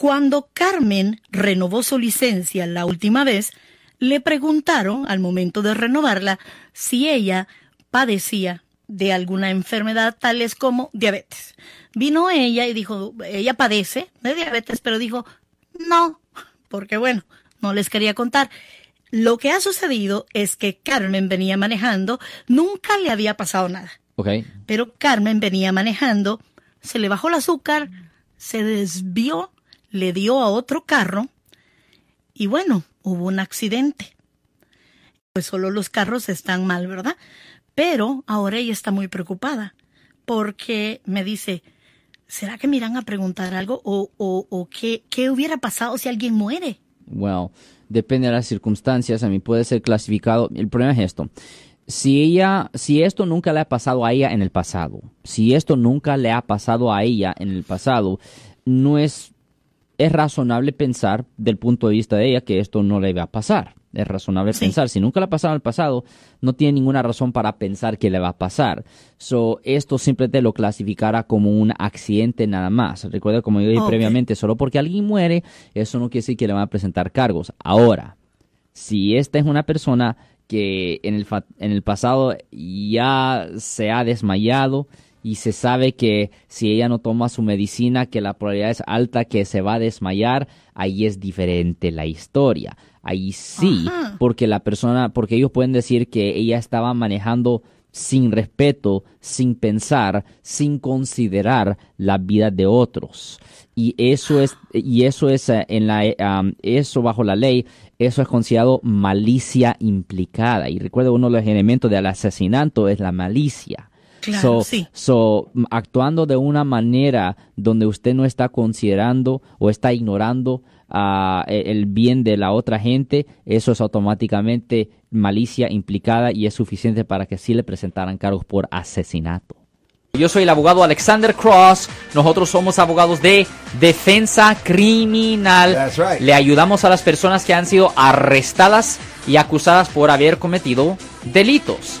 Cuando Carmen renovó su licencia la última vez, le preguntaron al momento de renovarla si ella padecía de alguna enfermedad tales como diabetes. Vino ella y dijo, ella padece de diabetes, pero dijo, no, porque bueno, no les quería contar. Lo que ha sucedido es que Carmen venía manejando, nunca le había pasado nada. Okay. Pero Carmen venía manejando, se le bajó el azúcar, se desvió, le dio a otro carro y bueno, hubo un accidente. Pues solo los carros están mal, ¿verdad? Pero ahora ella está muy preocupada porque me dice, ¿será que me irán a preguntar algo o, o, o qué, qué hubiera pasado si alguien muere? Well, depende de las circunstancias, a mí puede ser clasificado. El problema es esto. Si ella, si esto nunca le ha pasado a ella en el pasado, si esto nunca le ha pasado a ella en el pasado, no es, es razonable pensar del punto de vista de ella que esto no le va a pasar. Es razonable Sí. pensar. Si nunca le ha pasado en el pasado, no tiene ninguna razón para pensar que le va a pasar. So, esto siempre te lo clasificará como un accidente nada más. Recuerda, como yo dije previamente, solo porque alguien muere, eso no quiere decir que le van a presentar cargos. Ahora, si esta es una persona que en el, fa- en el pasado ya se ha desmayado y se sabe que si ella no toma su medicina, que la probabilidad es alta que se va a desmayar, ahí es diferente la historia. Ahí sí, Ajá. porque la persona, porque ellos pueden decir que ella estaba manejando sin respeto, sin pensar, sin considerar la vida de otros. Y eso es, y eso es eh, en la, eh, um, eso bajo la ley, eso es considerado malicia implicada. Y recuerda, uno de los elementos del asesinato es la malicia. Claro, So- sí. So, actuando de una manera donde usted no está considerando o está ignorando ah, e- el bien de la otra gente, eso es automáticamente malicia implicada y es suficiente para que sí le presentaran cargos por asesinato. Yo soy el abogado Alexander Cross. Nosotros somos abogados de defensa criminal. That's right. Le ayudamos a las personas que han sido arrestadas y acusadas por haber cometido delitos.